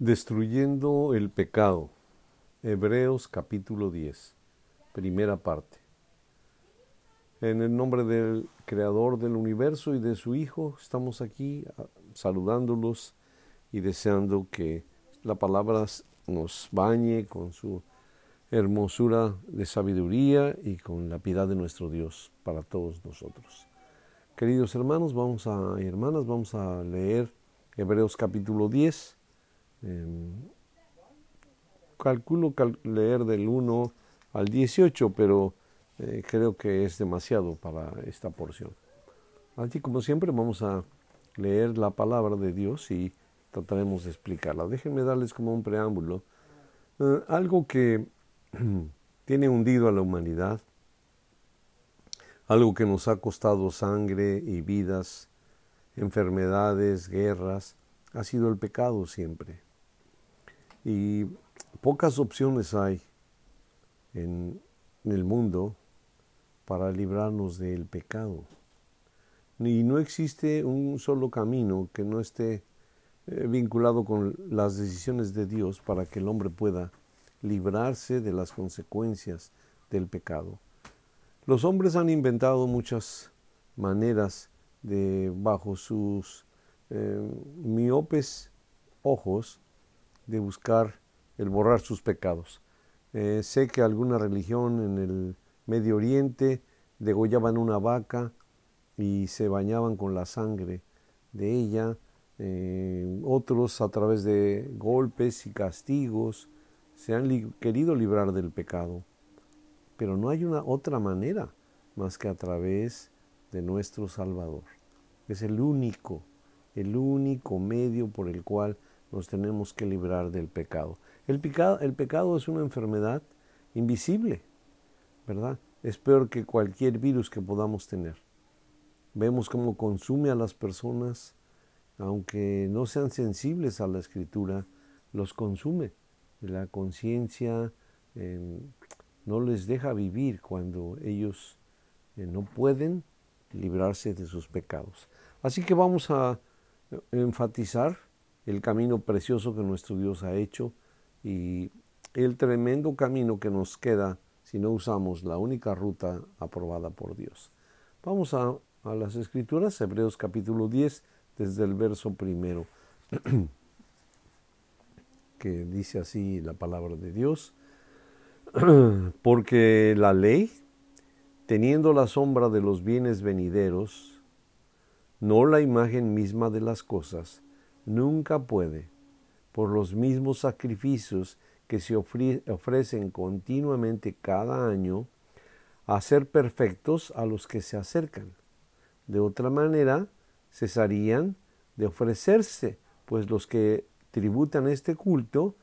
Destruyendo el pecado. Hebreos capítulo 10, primera parte. En el nombre del Creador del universo y de su Hijo, estamos aquí ah, saludándolos y deseando que la palabra nos bañe con su hermosura de sabiduría y con la piedad de nuestro Dios para todos nosotros. Queridos hermanos, vamos a, hermanas, vamos a leer Hebreos capítulo 10 Em, calculo leer del 1 al 18, pero eh, creo que es demasiado para esta porción. Así como siempre vamos a leer la palabra de Dios y trataremos de explicarla. Déjenme darles como un preámbulo eh, algo que tiene hundido a la humanidad, algo que nos ha costado sangre y vidas, enfermedades, guerras, ha sido el pecado siempre. Y pocas opciones hay en, el mundo para librarnos del pecado. Y no existe un solo camino que no esté eh, vinculado con las decisiones de Dios para que el hombre pueda librarse de las consecuencias del pecado. Los hombres han inventado muchas maneras de, bajo sus eh, miopes ojos, de buscar el borrar sus pecados. Eh, sé que alguna religión en el Medio Oriente degollaban una vaca y se bañaban con la sangre de ella. Eh, otros a través de golpes y castigos se han querido librar del pecado. Pero no hay una otra manera más que a través de nuestro Salvador. Es el único, el único medio por el cual nos tenemos que librar del pecado. El pecado, es una enfermedad invisible, ¿verdad? Es peor que cualquier virus que podamos tener. Vemos cómo consume a las personas, aunque no sean sensibles a la escritura, los consume. La conciencia em, no les deja vivir cuando ellos eh, no pueden librarse de sus pecados. Así que vamos a eh, enfatizar el camino precioso que nuestro Dios ha hecho y el tremendo camino que nos queda si no usamos la única ruta aprobada por Dios. Vamos a, las escrituras, Hebreos capítulo 10, desde el verso primero, que dice así la palabra de Dios, porque la ley, teniendo la sombra de los bienes venideros, no la imagen misma de las cosas, nunca puede, por los mismos sacrificios que se ofrecen continuamente cada año, hacer perfectos a los que se acercan. De otra manera, cesarían de ofrecerse, pues los que tributan este culto,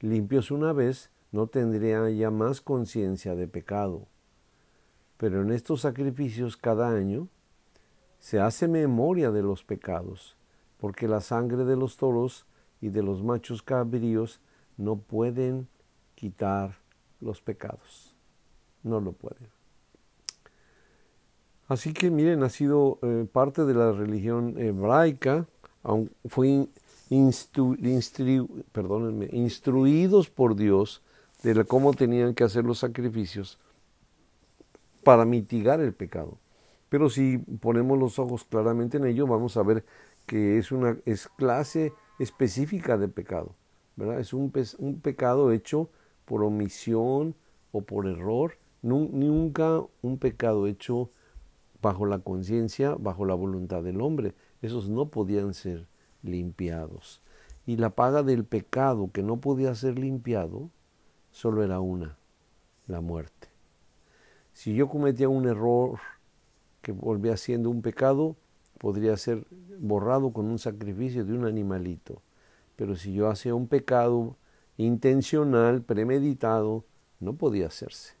limpios una vez, no tendrían ya más conciencia de pecado. Pero en estos sacrificios cada año se hace memoria de los pecados porque la sangre de los toros y de los machos cabríos no pueden quitar los pecados. No lo pueden. Así que miren, ha sido eh, parte de la religión hebraica, fue instruidos por Dios de cómo tenían que hacer los sacrificios para mitigar el pecado. Pero si ponemos los ojos claramente en ello, vamos a ver que es una es clase específica de pecado, ¿verdad? Es un, un pecado hecho por omisión o por error, nunca un pecado hecho bajo la conciencia, bajo la voluntad del hombre. Esos no podían ser limpiados. Y la paga del pecado que no podía ser limpiado solo era una, la muerte. Si yo cometía un error que volvía siendo un pecado, podría ser borrado con un sacrificio de un animalito. Pero si yo hacía un pecado intencional, premeditado, no podía hacerse.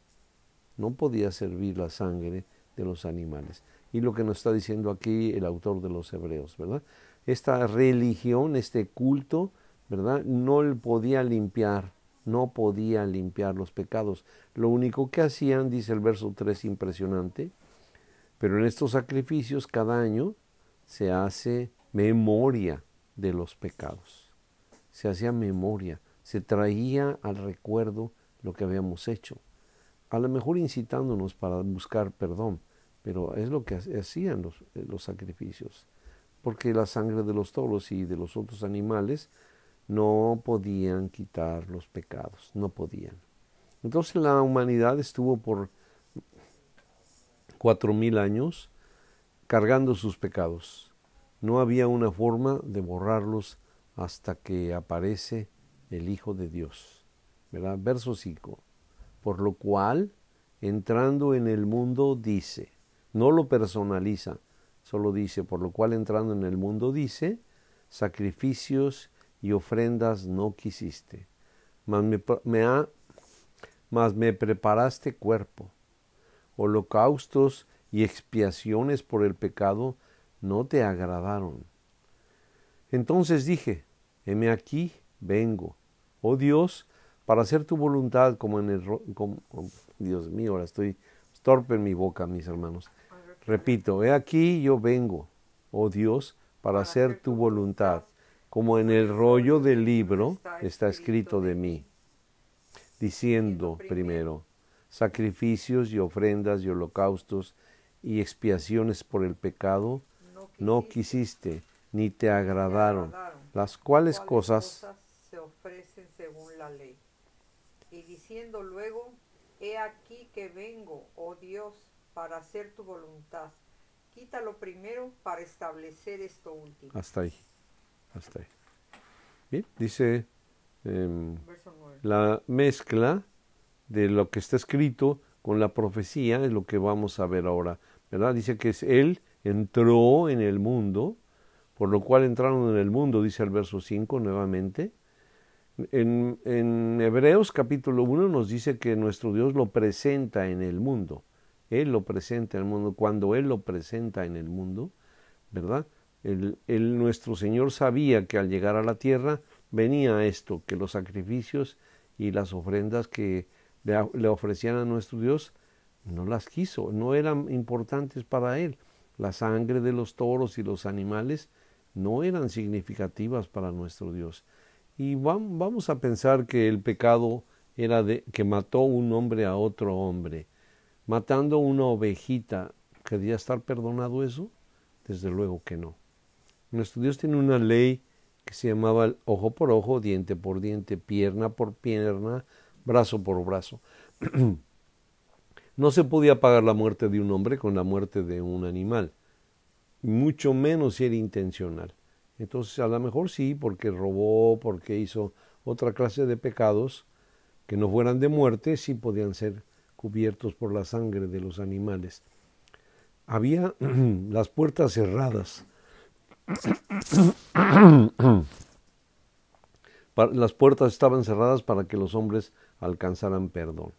No podía servir la sangre de los animales. Y lo que nos está diciendo aquí el autor de los Hebreos, ¿verdad? Esta religión, este culto, ¿verdad? No podía limpiar, no podía limpiar los pecados. Lo único que hacían, dice el verso 3 impresionante, pero en estos sacrificios cada año se hace memoria de los pecados. se hacía memoria, se traía al recuerdo lo que habíamos hecho. A lo mejor incitándonos para buscar perdón, pero es lo que hacían los, eh, los sacrificios. Porque la sangre de los toros y de los otros animales no podían quitar los pecados, no podían. Entonces la humanidad estuvo por cuatro mil años cargando sus pecados. No había una forma de borrarlos hasta que aparece el Hijo de Dios. ¿verdad? Verso 5. Por lo cual, entrando en el mundo, dice, no lo personaliza, solo dice, por lo cual entrando en el mundo, dice, sacrificios y ofrendas no quisiste, mas me, me, mas me preparaste cuerpo, holocaustos y expiaciones por el pecado no te agradaron. Entonces dije, heme aquí, vengo, oh Dios, para hacer tu voluntad como en el... Dios mío, ahora estoy torpe en mi boca, mis hermanos. Repito, he aquí yo vengo, oh Dios, para hacer tu voluntad, como en el rollo del libro está escrito de mí, diciendo primero, sacrificios y ofrendas y holocaustos y expiaciones por el pecado no quisiste, ni te agradaron, las cuales cosas se ofrecen según la ley. Y diciendo luego, he aquí que vengo, oh Dios, para hacer tu voluntad. Quítalo primero para establecer esto último. Hasta ahí, hasta ahí. Bien, dice em, la mezcla de lo que está escrito con la profecía es lo que vamos a ver ahora. ¿verdad? Dice que es Él entró en el mundo, por lo cual entraron en el mundo, dice el verso 5 nuevamente. En, en Hebreos capítulo 1 nos dice que nuestro Dios lo presenta en el mundo. Él lo presenta en el mundo. Cuando Él lo presenta en el mundo, ¿verdad? El, el, nuestro Señor sabía que al llegar a la tierra venía esto, que los sacrificios y las ofrendas que le, ofrecían a nuestro Dios no las quiso, no eran importantes para Él. La sangre de los toros y los animales no eran significativas para nuestro Dios. Y vamos a pensar que el pecado era de que mató un hombre a otro hombre. Matando una ovejita, ¿quería estar perdonado eso? Desde luego que no. Nuestro Dios tiene una ley que se llamaba ojo por ojo, diente por diente, pierna por pierna, brazo por brazo. No se podía pagar la muerte de un hombre con la muerte de un animal, mucho menos si era intencional. Entonces, a lo mejor sí, porque robó, porque hizo otra clase de pecados que no fueran de muerte, sí podían ser cubiertos por la sangre de los animales. Había las puertas cerradas. las puertas estaban cerradas para que los hombres alcanzaran perdón.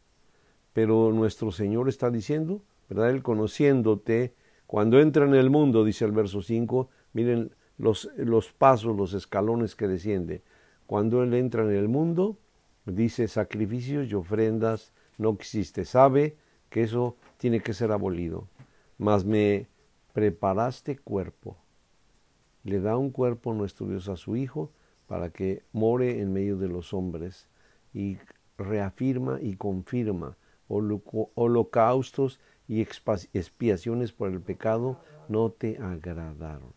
Pero nuestro Señor está diciendo, ¿verdad? Él conociéndote, cuando entra en el mundo, dice el verso 5, miren los, los pasos, los escalones que desciende. Cuando Él entra en el mundo, dice sacrificios y ofrendas no existe. Sabe que eso tiene que ser abolido. Mas me preparaste cuerpo. Le da un cuerpo nuestro Dios a su Hijo para que more en medio de los hombres y reafirma y confirma holocaustos y expiaciones por el pecado no te agradaron.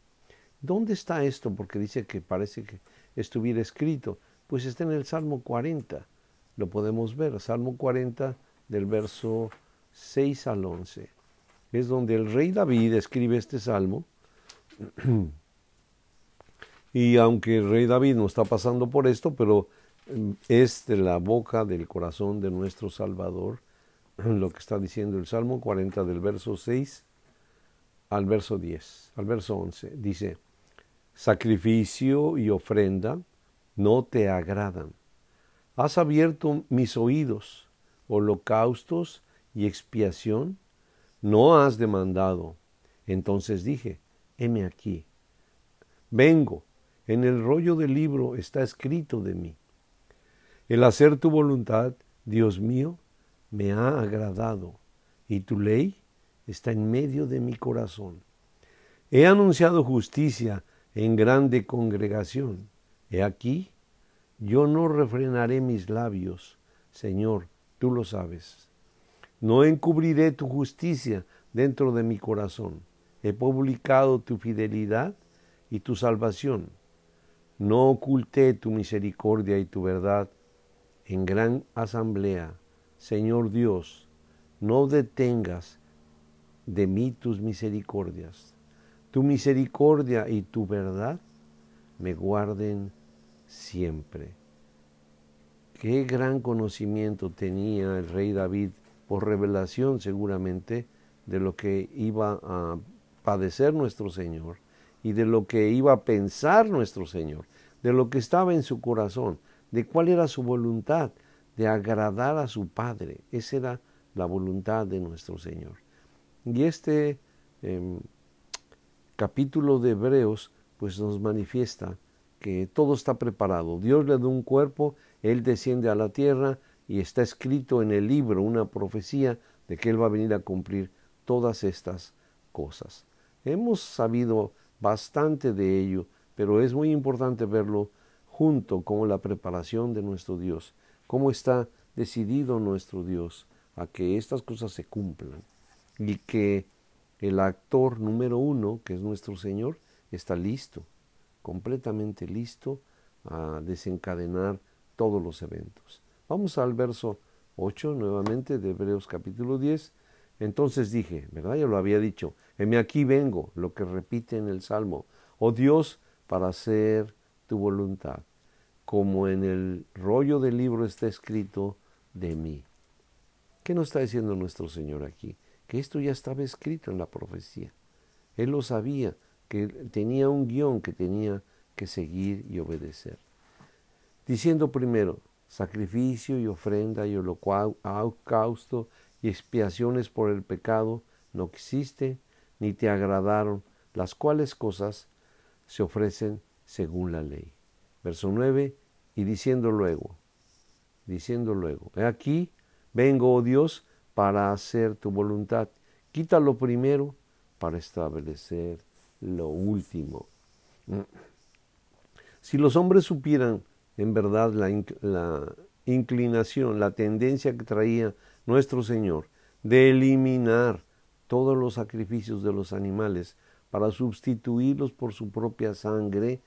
¿Dónde está esto? Porque dice que parece que estuviera escrito. Pues está en el Salmo 40. Lo podemos ver. Salmo 40 del verso 6 al 11. Es donde el rey David escribe este salmo. y aunque el rey David no está pasando por esto, pero es de la boca del corazón de nuestro Salvador lo que está diciendo el Salmo 40 del verso 6 al verso 10, al verso 11. Dice, sacrificio y ofrenda no te agradan. Has abierto mis oídos, holocaustos y expiación no has demandado. Entonces dije, heme aquí. Vengo, en el rollo del libro está escrito de mí. El hacer tu voluntad, Dios mío, me ha agradado y tu ley está en medio de mi corazón. He anunciado justicia en grande congregación. He aquí, Yo no refrenaré mis labios, Señor, tú lo sabes. No encubriré tu justicia dentro de mi corazón. He publicado tu fidelidad y tu salvación. No oculté tu misericordia y tu verdad en gran asamblea. Señor Dios, no detengas de mí tus misericordias. Tu misericordia y tu verdad me guarden siempre. Qué gran conocimiento tenía el rey David por revelación seguramente de lo que iba a padecer nuestro Señor y de lo que iba a pensar nuestro Señor, de lo que estaba en su corazón, de cuál era su voluntad, de agradar a su Padre. Esa era la voluntad de nuestro Señor. Y este em, capítulo de Hebreos pues nos manifiesta que todo está preparado. Dios le da un cuerpo, Él desciende a la tierra y está escrito en el libro una profecía de que Él va a venir a cumplir todas estas cosas. Hemos sabido bastante de ello, pero es muy importante verlo junto con la preparación de nuestro Dios, cómo está decidido nuestro Dios a que estas cosas se cumplan y que el actor número uno, que es nuestro Señor, está listo, completamente listo a desencadenar todos los eventos. Vamos al verso 8 nuevamente de Hebreos capítulo 10. Entonces dije, ¿verdad? Ya lo había dicho, heme aquí vengo, lo que repite en el Salmo, oh Dios, para hacer tu voluntad, como en el rollo del libro está escrito de mí. ¿Qué nos está diciendo nuestro Señor aquí? Que esto ya estaba escrito en la profecía. Él lo sabía, que tenía un guion que tenía que seguir y obedecer. Diciendo primero, sacrificio y ofrenda y holocausto y expiaciones por el pecado no existen ni te agradaron, las cuales cosas se ofrecen según la ley. Verso 9, y diciendo luego, diciendo luego, he aquí, vengo, oh Dios, para hacer tu voluntad. Quítalo primero para establecer lo último. Si los hombres supieran en verdad la, la inclinación, la tendencia que traía nuestro Señor de eliminar todos los sacrificios de los animales para sustituirlos por su propia sangre,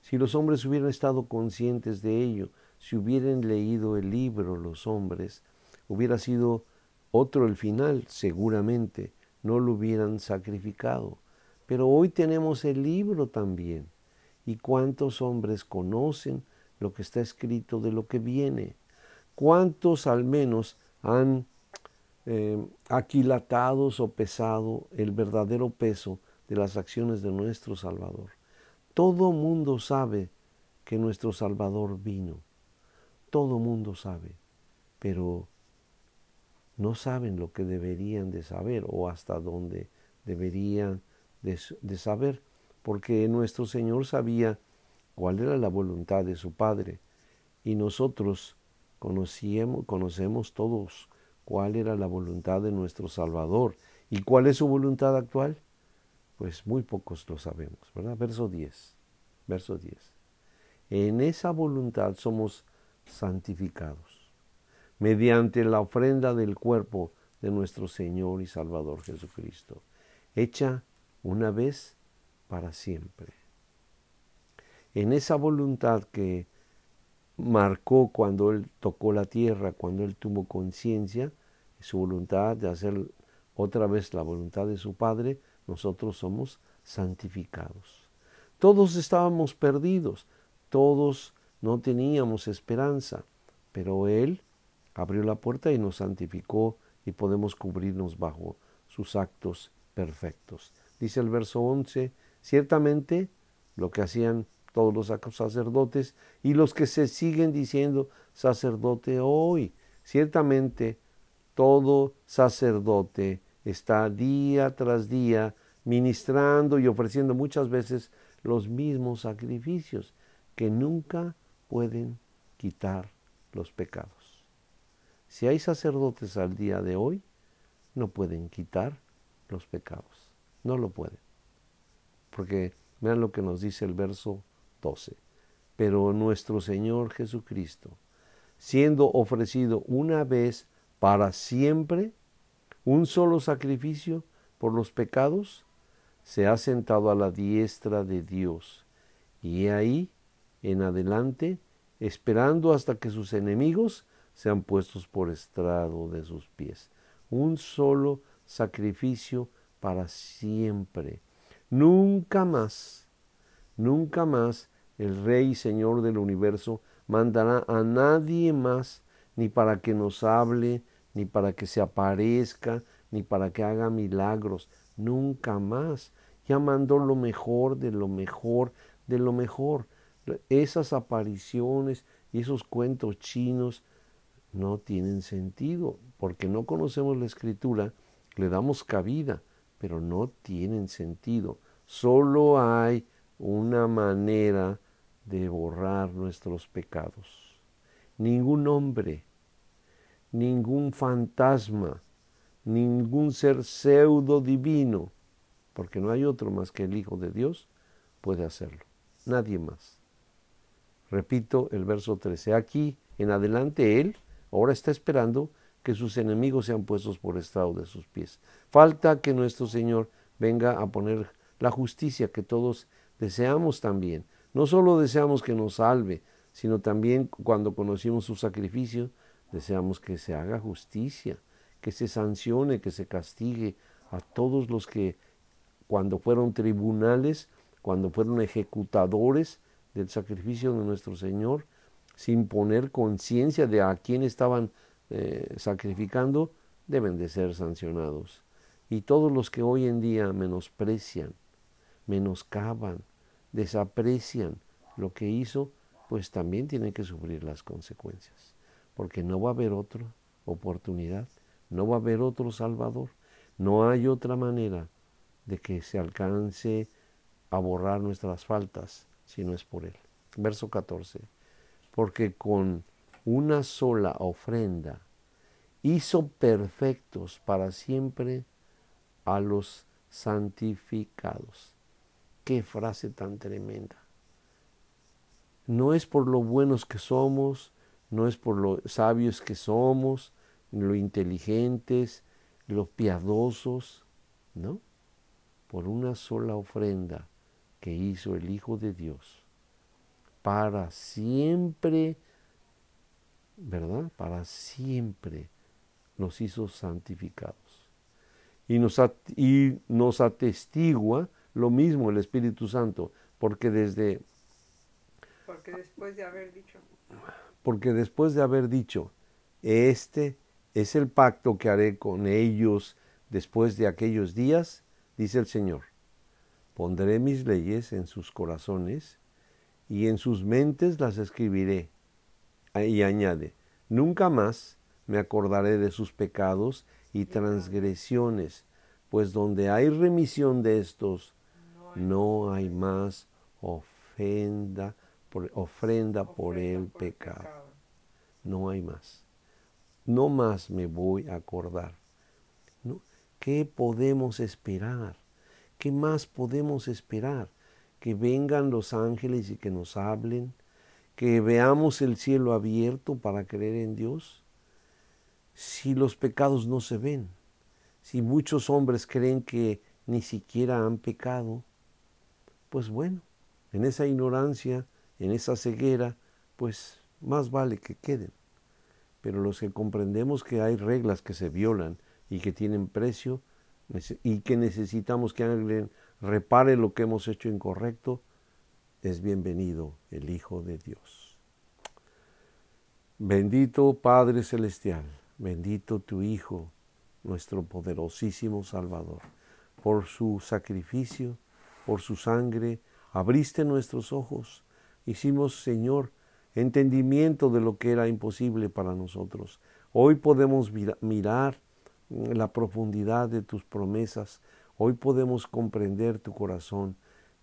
si los hombres hubieran estado conscientes de ello, si hubieran leído el libro los hombres, hubiera sido otro el final, seguramente, no lo hubieran sacrificado. Pero hoy tenemos el libro también. ¿Y cuántos hombres conocen lo que está escrito de lo que viene? ¿Cuántos al menos han eh, aquilatados o pesado el verdadero peso de las acciones de nuestro Salvador? Todo mundo sabe que nuestro Salvador vino. Todo mundo sabe. Pero no saben lo que deberían de saber o hasta dónde deberían de, saber, porque nuestro Señor sabía cuál era la voluntad de su Padre y nosotros conocemos todos cuál era la voluntad de nuestro Salvador y cuál es su voluntad actual. Pues muy pocos lo sabemos, ¿verdad? Verso 10, verso 10. En esa voluntad somos santificados mediante la ofrenda del cuerpo de nuestro Señor y Salvador Jesucristo, hecha una vez para siempre. En esa voluntad que marcó cuando Él tocó la tierra, cuando Él tuvo conciencia, su voluntad de hacer otra vez la voluntad de su Padre, nosotros somos santificados. Todos estábamos perdidos, todos no teníamos esperanza, pero Él abrió la puerta y nos santificó y podemos cubrirnos bajo sus actos perfectos. Dice el verso 11, ciertamente lo que hacían todos los sacerdotes y los que se siguen diciendo sacerdote hoy, ciertamente todo sacerdote está día tras día ministrando y ofreciendo muchas veces los mismos sacrificios que nunca pueden quitar los pecados. Si hay sacerdotes al día de hoy, no pueden quitar los pecados. No lo pueden. Porque vean lo que nos dice el verso 12. pero nuestro Señor Jesucristo, siendo ofrecido una vez para siempre, un solo sacrificio por los pecados, se ha sentado a la diestra de Dios. Y ahí, en adelante, esperando hasta que sus enemigos sean puestos por estrado de sus pies. Un solo sacrificio para siempre. Nunca más, nunca más el Rey y Señor del universo mandará a nadie más ni para que nos hable, ni para que se aparezca, ni para que haga milagros. Nunca más. Ya mandó lo mejor de lo mejor de lo mejor. Esas apariciones y esos cuentos chinos no tienen sentido, porque no conocemos la escritura, le damos cabida, pero no tienen sentido. Solo hay una manera de borrar nuestros pecados. Ningún hombre, ningún fantasma, ningún ser pseudo divino, porque no hay otro más que el Hijo de Dios, puede hacerlo. Nadie más. Repito el verso 13. Aquí en adelante Él ahora está esperando que sus enemigos sean puestos por estado de sus pies. Falta que nuestro Señor venga a poner la justicia que todos deseamos también. No solo deseamos que nos salve, sino también cuando conocimos su sacrificio, deseamos que se haga justicia, que se sancione, que se castigue a todos los que cuando fueron tribunales, cuando fueron ejecutadores del sacrificio de nuestro Señor, sin poner conciencia de a quién estaban eh, sacrificando, deben de ser sancionados. Y todos los que hoy en día menosprecian, menoscaban, desaprecian lo que hizo, pues también tienen que sufrir las consecuencias, porque no va a haber otra oportunidad, no va a haber otro Salvador, no hay otra manera de que se alcance a borrar nuestras faltas si no es por Él. Verso 14, porque con una sola ofrenda hizo perfectos para siempre a los santificados. Qué frase tan tremenda. No es por lo buenos que somos, no es por lo sabios que somos, lo inteligentes, los piadosos, ¿no? Por una sola ofrenda que hizo el Hijo de Dios para siempre, ¿verdad? Para siempre nos hizo santificados. Y nos, y nos atestigua lo mismo el Espíritu Santo, porque desde... Porque después de haber dicho... Porque después de haber dicho, este es el pacto que haré con ellos después de aquellos días, dice el Señor, pondré mis leyes en sus corazones y en sus mentes las escribiré. Y añade, nunca más me acordaré de sus pecados y transgresiones, pues donde hay remisión de estos, no hay más ofrenda por, ofrenda por el pecado. No hay más. No más me voy a acordar. ¿Qué podemos esperar? ¿Qué más podemos esperar? Que vengan los ángeles y que nos hablen, que veamos el cielo abierto para creer en Dios. Si los pecados no se ven, si muchos hombres creen que ni siquiera han pecado, pues bueno, en esa ignorancia, en esa ceguera, pues más vale que queden. Pero los que comprendemos que hay reglas que se violan y que tienen precio y que necesitamos que alguien repare lo que hemos hecho incorrecto, es bienvenido el Hijo de Dios. Bendito Padre Celestial, bendito tu Hijo, nuestro poderosísimo Salvador, por su sacrificio, por su sangre, abriste nuestros ojos, hicimos, Señor, entendimiento de lo que era imposible para nosotros. Hoy podemos mirar la profundidad de tus promesas, hoy podemos comprender tu corazón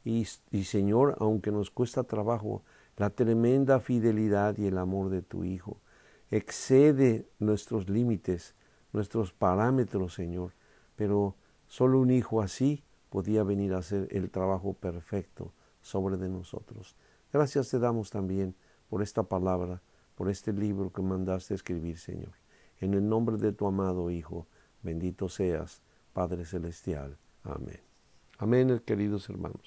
y, y, Señor, aunque nos cuesta trabajo, la tremenda fidelidad y el amor de tu Hijo excede nuestros límites, nuestros parámetros, Señor, pero solo un Hijo así podía venir a hacer el trabajo perfecto sobre de nosotros. Gracias te damos también por esta palabra, por este libro que mandaste escribir, Señor. En el nombre de tu amado Hijo, bendito seas, Padre Celestial. Amén. Amén, queridos hermanos.